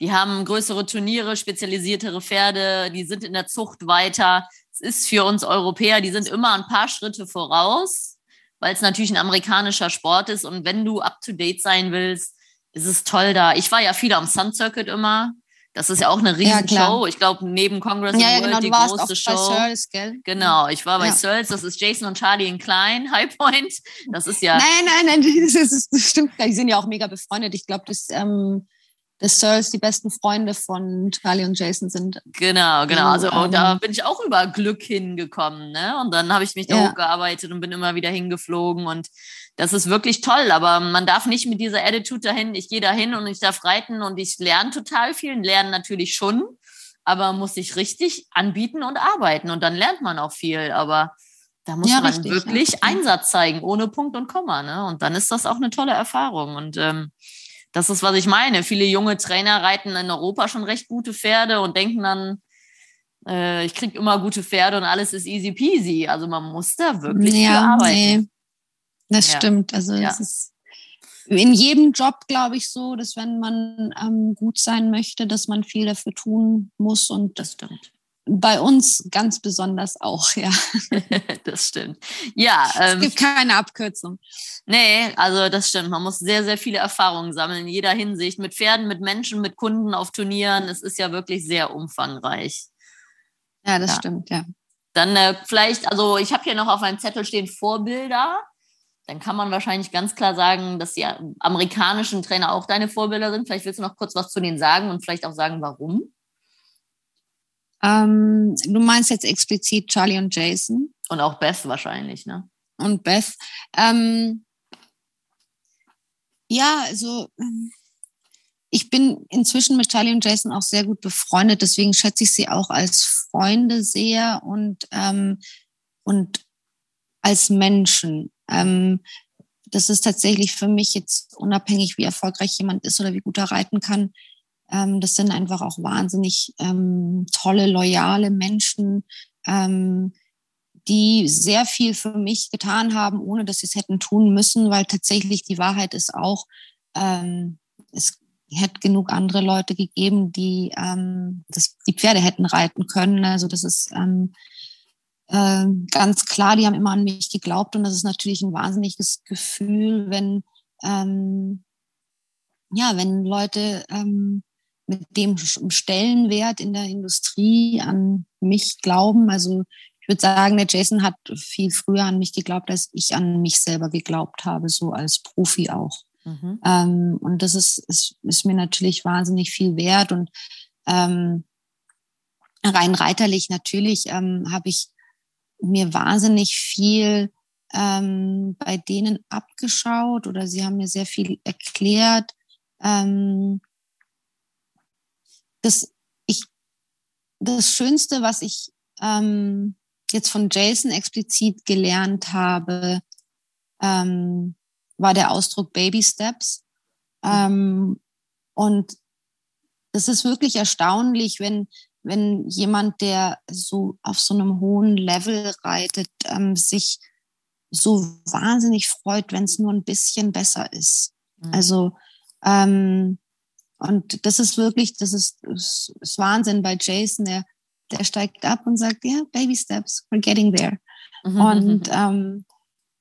Die haben größere Turniere, spezialisiertere Pferde, die sind in der Zucht weiter. Ist für uns Europäer, die sind immer ein paar Schritte voraus, weil es natürlich ein amerikanischer Sport ist. Und wenn du up to date sein willst, ist es toll da. Ich war ja viel am Sun Circuit immer. Das ist ja auch eine Riesenshow. Ja, ich glaube, ich Congress ja, ja, World genau, die große Show. Bei Searles, gell? Genau, ich war bei ja. Searles, das ist Jason und Charlie in Klein, [laughs] High Point. Das ist ja. Nein, nein, nein, [laughs] das, ist, das stimmt. Die sind ja auch mega befreundet. Ich glaube, das ähm, dass Searles die besten Freunde von Charlie und Jason sind. Genau, genau. Also ähm, da bin ich auch über Glück hingekommen. Ne? Und dann habe ich mich da ja. hochgearbeitet und bin immer wieder hingeflogen. Und das ist wirklich toll. Aber man darf nicht mit dieser Attitude dahin, ich gehe dahin und ich darf reiten und ich lerne total viel. Lernen natürlich schon, aber muss sich richtig anbieten und arbeiten. Und dann lernt man auch viel. Aber da muss ja, man richtig, wirklich ja. Einsatz zeigen, ohne Punkt und Komma. Ne? Und dann ist das auch eine tolle Erfahrung. Und ähm, das ist, was ich meine. Viele junge Trainer reiten in Europa schon recht gute Pferde und denken dann, äh, ich kriege immer gute Pferde und alles ist easy peasy. Also man muss da wirklich ja, arbeiten. Nee. Das ja. stimmt. Also ja. es ist in jedem Job, glaube ich, so, dass wenn man ähm, gut sein möchte, dass man viel dafür tun muss. Und das stimmt bei uns ganz besonders auch, ja. [laughs] das stimmt. Ja. Ähm, es gibt keine Abkürzung. Nee, also das stimmt. Man muss sehr, sehr viele Erfahrungen sammeln in jeder Hinsicht. Mit Pferden, mit Menschen, mit Kunden auf Turnieren. Es ist ja wirklich sehr umfangreich. Ja, das ja. stimmt, ja. Dann äh, vielleicht, also ich habe hier noch auf meinem Zettel stehen Vorbilder. Dann kann man wahrscheinlich ganz klar sagen, dass die amerikanischen Trainer auch deine Vorbilder sind. Vielleicht willst du noch kurz was zu denen sagen und vielleicht auch sagen, warum. Ähm, du meinst jetzt explizit Charlie und Jason? Und auch Beth wahrscheinlich, ne? Und Beth. Ähm, ja, also ich bin inzwischen mit Charlie und Jason auch sehr gut befreundet, deswegen schätze ich sie auch als Freunde sehr und, ähm, und als Menschen. Ähm, das ist tatsächlich für mich jetzt unabhängig, wie erfolgreich jemand ist oder wie gut er reiten kann, ähm, das sind einfach auch wahnsinnig ähm, tolle, loyale Menschen, ähm, die sehr viel für mich getan haben, ohne dass sie es hätten tun müssen, weil tatsächlich die Wahrheit ist auch, ähm, es hätte genug andere Leute gegeben, die ähm, das, die Pferde hätten reiten können. Also das ist ähm, äh, ganz klar, die haben immer an mich geglaubt und das ist natürlich ein wahnsinniges Gefühl, wenn ja, wenn Leute ähm, mit dem Stellenwert in der Industrie an mich glauben. Also ich würde sagen, der Jason hat viel früher an mich geglaubt, als ich an mich selber geglaubt habe, so als Profi auch. Mhm. Ähm, und das ist, ist, ist, mir natürlich wahnsinnig viel wert. Und ähm, rein reiterlich natürlich ähm, habe ich mir wahnsinnig viel ähm, bei denen abgeschaut oder sie haben mir sehr viel erklärt. Ähm, das, ich, das Schönste, was ich ähm, jetzt von Jason explizit gelernt habe, ähm, war der Ausdruck Baby Steps. Ähm, und das ist wirklich erstaunlich, wenn, wenn jemand, der so auf so einem hohen Level reitet, ähm, sich so wahnsinnig freut, wenn es nur ein bisschen besser ist. Mhm. Also ähm, und das ist wirklich, das ist, das ist Wahnsinn bei Jason. Der, der steigt ab und sagt, ja, yeah, Baby Steps, we're getting there. Mhm. Und, ähm,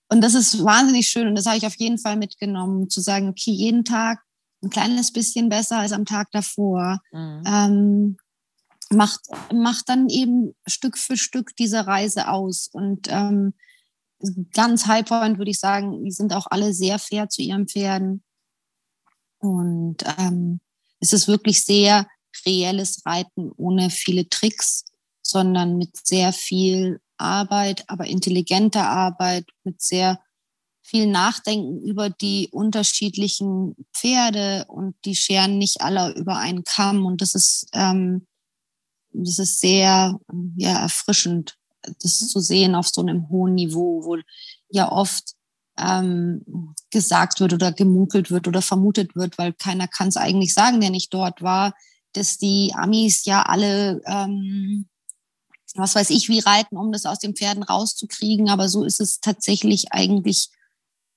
und das ist wahnsinnig schön. Und das habe ich auf jeden Fall mitgenommen, zu sagen, okay, jeden Tag ein kleines bisschen besser als am Tag davor. Mhm. Ähm, macht, macht dann eben Stück für Stück diese Reise aus. Und ähm, ganz High Point würde ich sagen, die sind auch alle sehr fair zu ihren Pferden. Und ähm, es ist wirklich sehr reelles Reiten ohne viele Tricks, sondern mit sehr viel Arbeit, aber intelligenter Arbeit, mit sehr viel nachdenken über die unterschiedlichen Pferde und die scheren nicht alle über einen Kamm. Und das ist, ähm, das ist sehr ja, erfrischend, das zu sehen auf so einem hohen Niveau, wo ja oft ähm, gesagt wird oder gemunkelt wird oder vermutet wird, weil keiner kann es eigentlich sagen, der nicht dort war, dass die Amis ja alle, ähm, was weiß ich, wie reiten, um das aus den Pferden rauszukriegen. Aber so ist es tatsächlich eigentlich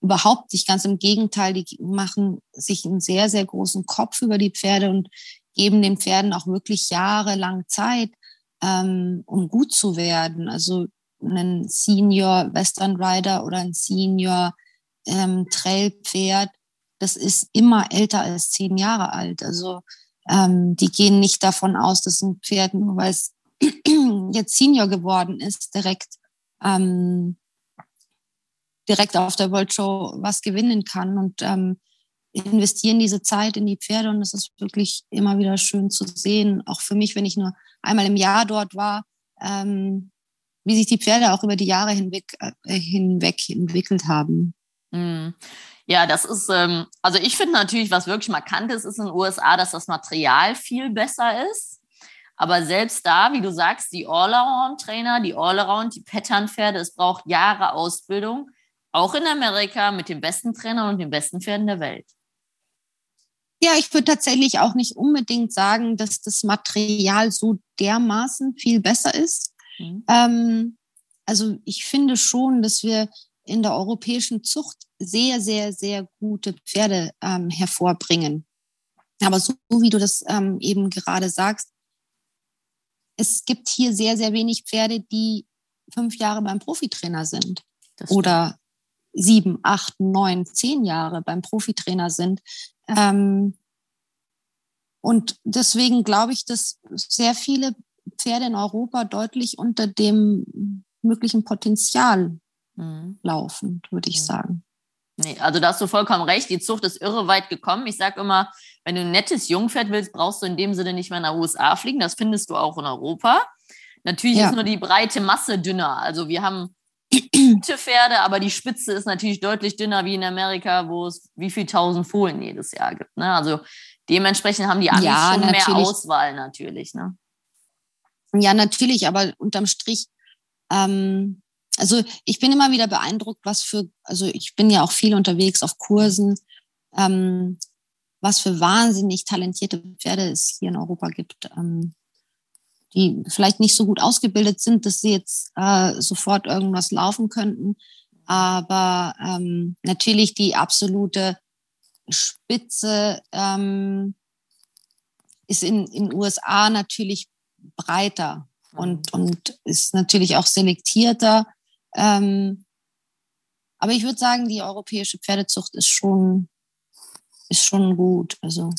überhaupt nicht. Ganz im Gegenteil, die machen sich einen sehr, sehr großen Kopf über die Pferde und geben den Pferden auch wirklich jahrelang Zeit, ähm, um gut zu werden. Also ein Senior Western Rider oder ein Senior ähm, Trailpferd, das ist immer älter als zehn Jahre alt. Also ähm, die gehen nicht davon aus, dass ein Pferd, nur weil es [clears throat] jetzt Senior geworden ist, direkt, ähm, direkt auf der World Show was gewinnen kann und ähm, investieren diese Zeit in die Pferde und es ist wirklich immer wieder schön zu sehen, auch für mich, wenn ich nur einmal im Jahr dort war, ähm, wie sich die Pferde auch über die Jahre hinweg, äh, hinweg entwickelt haben. Mhm. Ja, das ist, ähm, also ich finde natürlich, was wirklich markant ist, ist in den USA, dass das Material viel besser ist. Aber selbst da, wie du sagst, die All-Around-Trainer, die All-Around, die Pattern-Pferde, es braucht Jahre Ausbildung, auch in Amerika mit den besten Trainern und den besten Pferden der Welt. Ja, ich würde tatsächlich auch nicht unbedingt sagen, dass das Material so dermaßen viel besser ist. Mhm. Ähm, also ich finde schon, dass wir in der europäischen Zucht sehr, sehr, sehr gute Pferde ähm, hervorbringen. Aber so wie du das ähm, eben gerade sagst, es gibt hier sehr, sehr wenig Pferde, die fünf Jahre beim Profitrainer sind oder sieben, acht, neun, zehn Jahre beim Profitrainer sind. Ähm, und deswegen glaube ich, dass sehr viele Pferde in Europa deutlich unter dem möglichen Potenzial mhm. laufen, würde ich mhm. sagen. Nee, also da hast du vollkommen recht. Die Zucht ist irre weit gekommen. Ich sage immer, wenn du ein nettes Jungpferd willst, brauchst du in dem Sinne nicht mehr nach USA fliegen. Das findest du auch in Europa. Natürlich ja. ist nur die breite Masse dünner. Also wir haben gute Pferde, aber die Spitze ist natürlich deutlich dünner wie in Amerika, wo es wie viel tausend Fohlen jedes Jahr gibt. Ne? Also dementsprechend haben die Amis ja, schon natürlich. mehr Auswahl natürlich. Ne? Ja, natürlich, aber unterm Strich ähm, also ich bin immer wieder beeindruckt, was für, also ich bin ja auch viel unterwegs auf Kursen, ähm, was für wahnsinnig talentierte Pferde es hier in Europa gibt, ähm, die vielleicht nicht so gut ausgebildet sind, dass sie jetzt äh, sofort irgendwas laufen könnten, aber ähm, natürlich die absolute Spitze ähm, ist in den USA natürlich breiter und, und ist natürlich auch selektierter. Ähm, aber ich würde sagen, die europäische Pferdezucht ist schon, ist schon gut. Also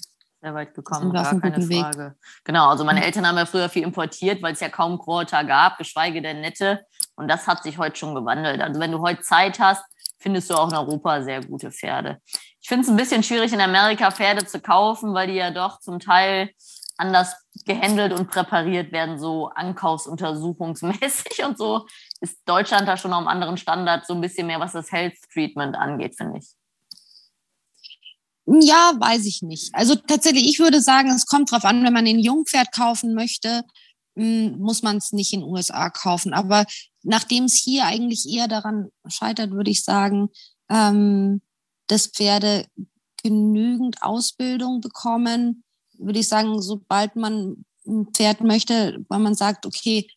sehr weit gekommen, gar keine Frage. Weg. Genau, also meine Eltern haben ja früher viel importiert, weil es ja kaum Quarter gab, geschweige denn nette. Und das hat sich heute schon gewandelt. Also wenn du heute Zeit hast, findest du auch in Europa sehr gute Pferde. Ich finde es ein bisschen schwierig, in Amerika Pferde zu kaufen, weil die ja doch zum Teil anders gehandelt und präpariert werden, so ankaufsuntersuchungsmäßig und so, ist Deutschland da schon auf einem anderen Standard, so ein bisschen mehr, was das Health Treatment angeht, finde ich. Ja, weiß ich nicht. Also tatsächlich, ich würde sagen, es kommt drauf an, wenn man ein Jungpferd kaufen möchte, hm, muss man es nicht in den USA kaufen. Aber nachdem es hier eigentlich eher daran scheitert, würde ich sagen, ähm, dass Pferde genügend Ausbildung bekommen, würde ich sagen, sobald man ein Pferd möchte, weil man sagt, okay,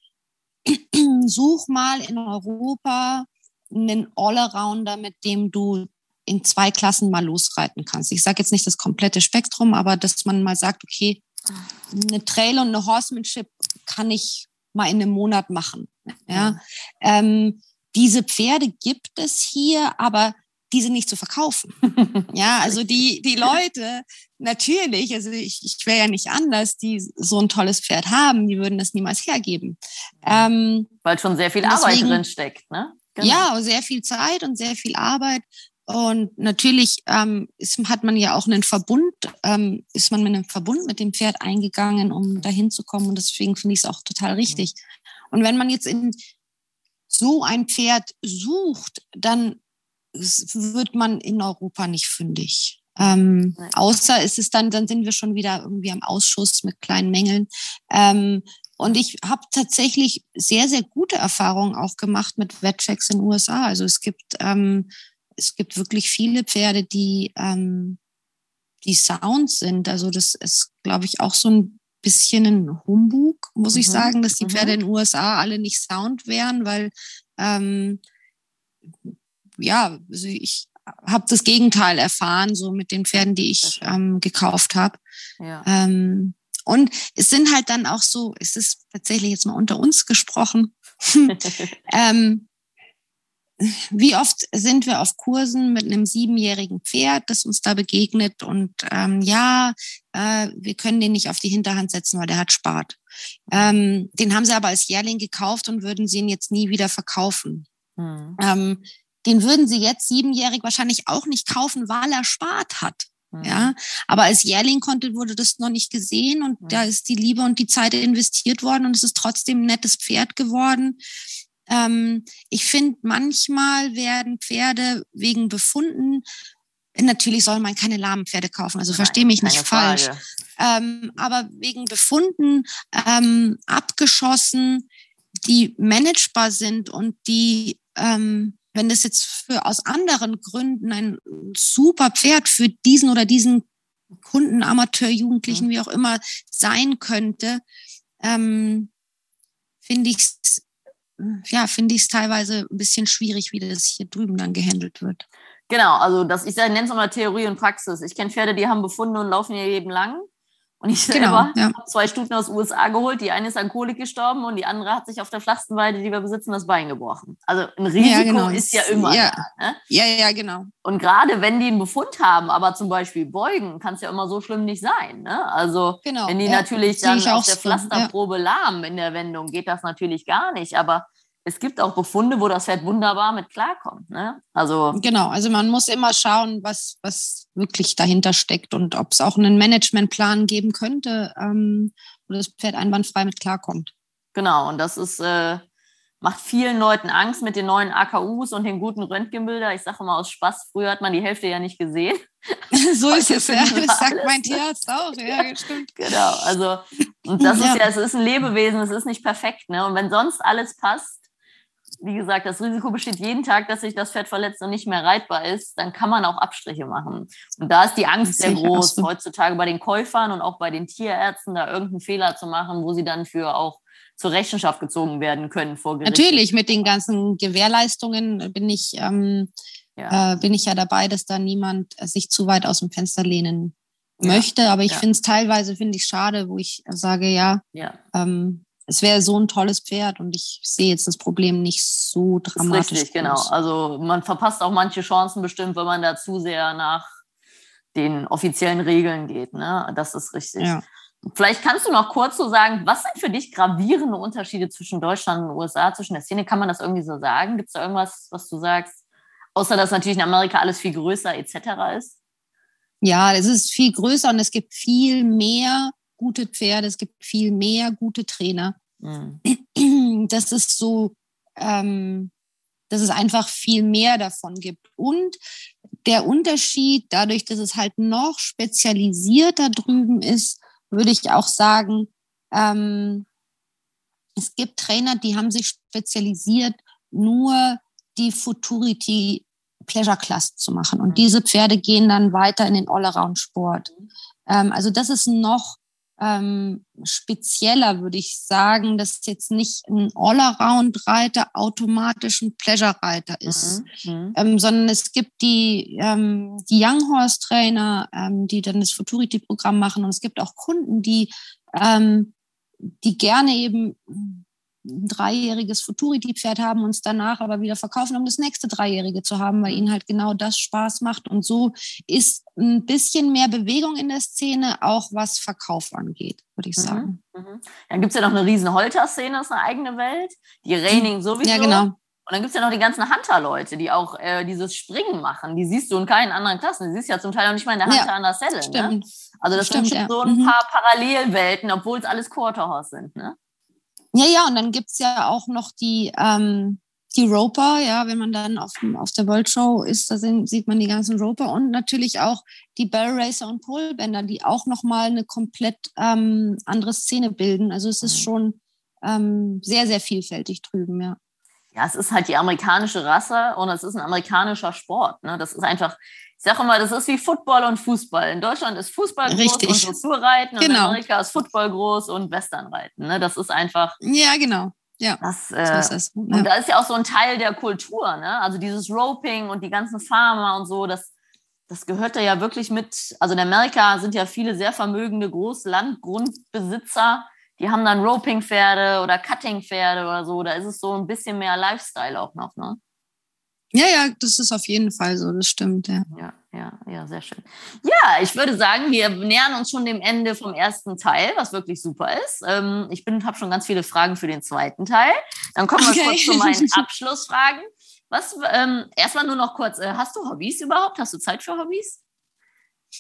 [clears throat] such mal in Europa einen Allrounder, mit dem du in zwei Klassen mal losreiten kannst. Ich sage jetzt nicht das komplette Spektrum, aber dass man mal sagt, okay, eine Trail und eine Horsemanship kann ich mal in einem Monat machen. Ja? Ähm, diese Pferde gibt es hier, aber diese nicht zu verkaufen. [laughs] ja, also die, die Leute, natürlich, also ich, ich wäre ja nicht anders, die so ein tolles Pferd haben, die würden das niemals hergeben. Ähm, Weil schon sehr viel Arbeit drin steckt, ne? Genau. Ja, sehr viel Zeit und sehr viel Arbeit. Und natürlich ähm, ist, hat man ja auch einen Verbund, ähm, ist man mit einem Verbund mit dem Pferd eingegangen, um dahin zu kommen. Und deswegen finde ich es auch total richtig. Und wenn man jetzt in so ein Pferd sucht, dann wird man in Europa nicht fündig. Ähm, außer ist es dann, dann sind wir schon wieder irgendwie am Ausschuss mit kleinen Mängeln. Ähm, und ich habe tatsächlich sehr, sehr gute Erfahrungen auch gemacht mit Wetchecks in den USA. Also es gibt, ähm, es gibt wirklich viele Pferde, die, ähm, die Sound sind. Also das ist, glaube ich, auch so ein bisschen ein Humbug, muss mhm. ich sagen, dass die mhm. Pferde in den USA alle nicht Sound wären, weil ähm, ja, also ich habe das Gegenteil erfahren, so mit den Pferden, die ich ähm, gekauft habe. Ja. Ähm, und es sind halt dann auch so, es ist tatsächlich jetzt mal unter uns gesprochen. [laughs] ähm, wie oft sind wir auf Kursen mit einem siebenjährigen Pferd, das uns da begegnet und ähm, ja, äh, wir können den nicht auf die Hinterhand setzen, weil der hat Spart. Ähm, den haben sie aber als Jährling gekauft und würden sie ihn jetzt nie wieder verkaufen. Mhm. Ähm, den würden sie jetzt siebenjährig wahrscheinlich auch nicht kaufen, weil er Spart hat. Mhm. Ja, aber als Jährling konnte, wurde das noch nicht gesehen und mhm. da ist die Liebe und die Zeit investiert worden und es ist trotzdem ein nettes Pferd geworden. Ähm, ich finde, manchmal werden Pferde wegen Befunden, natürlich soll man keine lahmen Pferde kaufen, also verstehe mich nicht falsch, ähm, aber wegen Befunden ähm, abgeschossen, die managebar sind und die, ähm, wenn das jetzt für aus anderen Gründen ein super Pferd für diesen oder diesen Kunden, Amateur, Jugendlichen, mhm. wie auch immer sein könnte, ähm, finde ich es ja, finde ich es teilweise ein bisschen schwierig, wie das hier drüben dann gehandelt wird. Genau, also das, ich nenne es mal Theorie und Praxis. Ich kenne Pferde, die haben Befunde und laufen ihr Leben lang. Und ich genau, selber ja. habe zwei Stuten aus den USA geholt. Die eine ist an Kolik gestorben und die andere hat sich auf der flachsten Weide, die wir besitzen, das Bein gebrochen. Also ein Risiko ja, genau. ist ja immer ja. da. Ne? Ja, ja, genau. Und gerade wenn die einen Befund haben, aber zum Beispiel beugen, kann es ja immer so schlimm nicht sein. Ne? Also genau. wenn die natürlich dann auf der Pflasterprobe so. lahmen in der Wendung, geht das natürlich gar nicht. Aber es gibt auch Befunde, wo das Pferd wunderbar mit klarkommt. Ne? Also genau, also man muss immer schauen, was, was wirklich dahinter steckt und ob es auch einen Managementplan geben könnte, ähm, wo das Pferd einwandfrei mit klarkommt. Genau, und das ist, äh, macht vielen Leuten Angst mit den neuen AKUs und den guten Röntgenbilder. Ich sage mal aus Spaß, früher hat man die Hälfte ja nicht gesehen. [laughs] so ist es, ja. Das sagt mein [laughs] Tierarzt auch, ja, stimmt. Genau, also und das ja. ist ja, es ist ein Lebewesen, es ist nicht perfekt. Ne? Und wenn sonst alles passt, wie gesagt, das Risiko besteht jeden Tag, dass sich das Pferd verletzt und nicht mehr reitbar ist, dann kann man auch Abstriche machen. Und da ist die Angst sehr groß, heutzutage bei den Käufern und auch bei den Tierärzten, da irgendeinen Fehler zu machen, wo sie dann für auch zur Rechenschaft gezogen werden können vor Gericht. Natürlich, mit den ganzen Gewährleistungen bin ich, ähm, ja. Äh, bin ich ja dabei, dass da niemand sich zu weit aus dem Fenster lehnen möchte. Aber ich ja. finde es teilweise, finde ich schade, wo ich sage, ja, ja. Ähm, es wäre so ein tolles Pferd und ich sehe jetzt das Problem nicht so dramatisch. richtig, genau. Also man verpasst auch manche Chancen bestimmt, wenn man da zu sehr nach den offiziellen Regeln geht. Ne? Das ist richtig. Ja. Vielleicht kannst du noch kurz so sagen, was sind für dich gravierende Unterschiede zwischen Deutschland und den USA, zwischen der Szene? Kann man das irgendwie so sagen? Gibt es da irgendwas, was du sagst? Außer dass natürlich in Amerika alles viel größer etc. ist? Ja, es ist viel größer und es gibt viel mehr gute Pferde, es gibt viel mehr gute Trainer. Mhm. Das ist so, ähm, dass es einfach viel mehr davon gibt. Und der Unterschied, dadurch, dass es halt noch spezialisierter drüben ist, würde ich auch sagen, ähm, es gibt Trainer, die haben sich spezialisiert, nur die Futurity Pleasure Class zu machen. Und mhm. diese Pferde gehen dann weiter in den Allround-Sport. Mhm. Ähm, also das ist noch ähm, spezieller, würde ich sagen, dass jetzt nicht ein All-Around-Reiter automatisch ein Pleasure-Reiter ist, mhm. mhm. ähm, sondern es gibt die, ähm, die Young Horse-Trainer, ähm, die dann das Futurity-Programm machen und es gibt auch Kunden, die, ähm, die gerne eben ein dreijähriges Futurity-Pferd haben und es danach aber wieder verkaufen, um das nächste Dreijährige zu haben, weil ihnen halt genau das Spaß macht. Und so ist ein bisschen mehr Bewegung in der Szene, auch was Verkauf angeht, würde ich mhm, sagen. Mhm. Dann gibt es ja noch eine riesen Holter-Szene, das ist eine eigene Welt. Die Raining sowieso. Ja, genau. Und dann gibt es ja noch die ganzen Hunter-Leute, die auch äh, dieses Springen machen. Die siehst du in keinen anderen Klassen. Die siehst du ja zum Teil auch nicht mal in der Hunter ja, an der Saddle. Ne? Also das stimmt, sind ja. so ein mhm. paar Parallelwelten, obwohl es alles Quarterhorse sind. Ne? Ja, ja, und dann gibt es ja auch noch die, ähm, die Roper, ja, wenn man dann auf, auf der World Show ist, da sind, sieht man die ganzen Roper und natürlich auch die Barrel Racer und Polebänder, die auch nochmal eine komplett ähm, andere Szene bilden. Also es ist mhm. schon ähm, sehr, sehr vielfältig drüben, ja. Ja, es ist halt die amerikanische Rasse und es ist ein amerikanischer Sport. Ne? Das ist einfach, ich sage immer, das ist wie Football und Fußball. In Deutschland ist Fußball groß Richtig. und Dressurreiten genau. und in. Amerika ist Football groß und Westernreiten. Ne? Das ist einfach. Ja, genau. Ja, das, äh, so ist. Ja. Und da ist ja auch so ein Teil der Kultur, ne? Also dieses Roping und die ganzen Farmer und so, das, das gehört da ja wirklich mit. Also in Amerika sind ja viele sehr vermögende Großlandgrundbesitzer, die haben dann Roping-Pferde oder Cutting-Pferde oder so. Da ist es so ein bisschen mehr Lifestyle auch noch, ne? Ja, ja, das ist auf jeden Fall so, das stimmt, ja. Ja, ja, ja, sehr schön. Ja, ich würde sagen, wir nähern uns schon dem Ende vom ersten Teil, was wirklich super ist. Ähm, ich habe schon ganz viele Fragen für den zweiten Teil. Dann kommen wir okay. kurz zu meinen [laughs] Abschlussfragen. Was, ähm, erstmal nur noch kurz, äh, hast du Hobbys überhaupt? Hast du Zeit für Hobbys?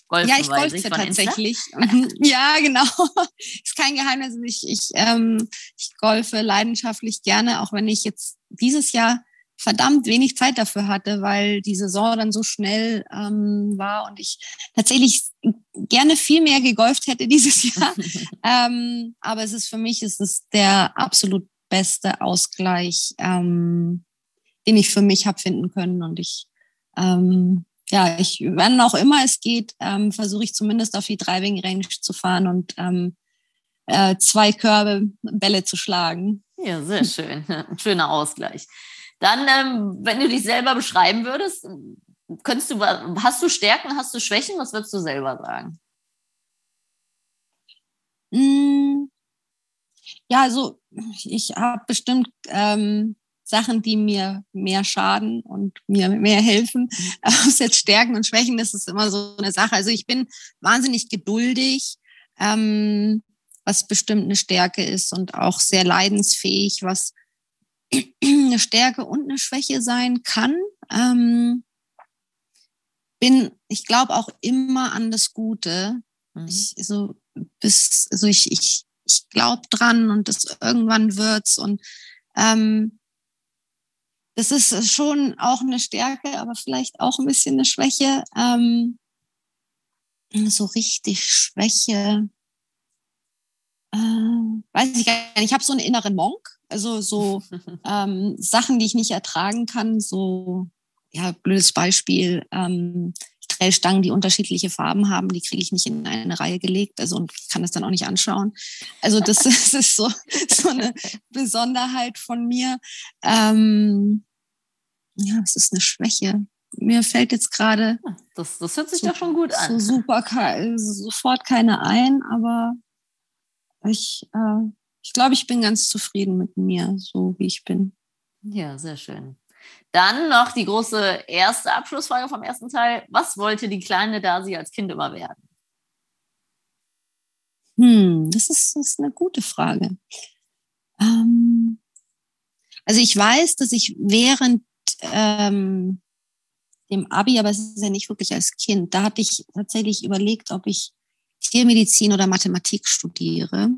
Golfen, ja, ich golfe tatsächlich. Mhm. [laughs] ja, genau. [laughs] Ist kein Geheimnis. Ich, ich, ähm, ich golfe leidenschaftlich gerne, auch wenn ich jetzt dieses Jahr verdammt wenig Zeit dafür hatte, weil die Saison dann so schnell ähm, war und ich tatsächlich gerne viel mehr gegolft hätte [laughs] dieses Jahr. ähm, aber es ist für mich, es ist der absolut beste Ausgleich, ähm, den ich für mich habe finden können. Und ich, ähm, ja, ich, wann auch immer es geht, ähm, versuche ich zumindest auf die Driving Range zu fahren und ähm, äh, zwei Körbe Bälle zu schlagen. Ja, sehr schön. Ein schöner Ausgleich. Dann, ähm, wenn du dich selber beschreiben würdest, könntest du, hast du Stärken, hast du Schwächen? Was würdest du selber sagen? Mm, ja, also ich habe bestimmt ähm, Sachen, die mir mehr schaden und mir mehr helfen. [laughs] Ob es jetzt Stärken und Schwächen, das ist immer so eine Sache. Also ich bin wahnsinnig geduldig, ähm, was bestimmt eine Stärke ist und auch sehr leidensfähig, was eine Stärke und eine Schwäche sein kann. Ähm, bin, ich glaube auch immer an das Gute. Mhm. Ich, so, bis, also ich, ich, ich glaube dran und das irgendwann wird's und ähm, das ist schon auch eine Stärke, aber vielleicht auch ein bisschen eine Schwäche. Ähm, so richtig Schwäche. Äh, weiß ich gar nicht. Ich habe so einen inneren Monk. Also so [laughs] ähm, Sachen, die ich nicht ertragen kann, so, ja, blödes Beispiel, ähm, Trellstangen, die unterschiedliche Farben haben, die kriege ich nicht in eine Reihe gelegt, also und kann das dann auch nicht anschauen. Also das, [laughs] das ist so, so eine Besonderheit von mir. Ähm, ja, es ist eine Schwäche. Mir fällt jetzt gerade. Das, das hört sich so, doch schon gut an. So super, sofort keine ein, aber ich, äh, ich glaube, ich bin ganz zufrieden mit mir, so wie ich bin. Ja, sehr schön. Dann noch die große erste Abschlussfrage vom ersten Teil. Was wollte die kleine Dasi als Kind immer werden? Hm, das ist, das ist eine gute Frage. Ähm, also ich weiß, dass ich während ähm, dem Abi, aber es ist ja nicht wirklich als Kind, da hatte ich tatsächlich überlegt, ob ich Tiermedizin oder Mathematik studiere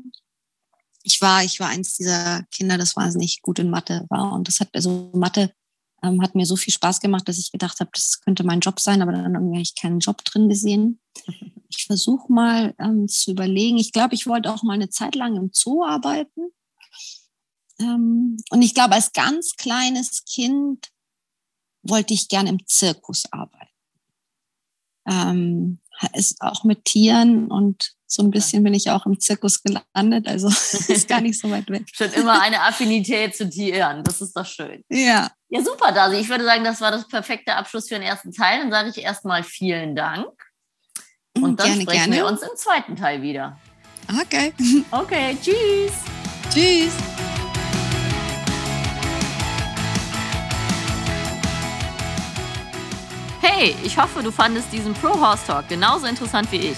ich war, ich war eins dieser Kinder, das wahnsinnig gut in Mathe war. Und das hat, also Mathe ähm, hat mir so viel Spaß gemacht, dass ich gedacht habe, das könnte mein Job sein, aber dann irgendwie habe ich keinen Job drin gesehen. [laughs] Ich versuche mal ähm, zu überlegen. Ich glaube, ich wollte auch mal eine Zeit lang im Zoo arbeiten. Ähm, und ich glaube, als ganz kleines Kind wollte ich gerne im Zirkus arbeiten. Ähm, ist auch mit Tieren und so ein bisschen bin ich auch im Zirkus gelandet, also [laughs] ist gar nicht so weit weg. [laughs] Schon immer eine Affinität zu Tieren, das ist doch schön. Ja. Ja, super, Dasi. Ich würde sagen, das war das perfekte Abschluss für den ersten Teil. Dann sage ich erstmal vielen Dank. Mm, und dann gerne, sprechen gerne. wir uns im zweiten Teil wieder. Okay. [laughs] Okay, tschüss. Tschüss. Hey, ich hoffe, du fandest diesen Pro Horse Talk genauso interessant wie ich.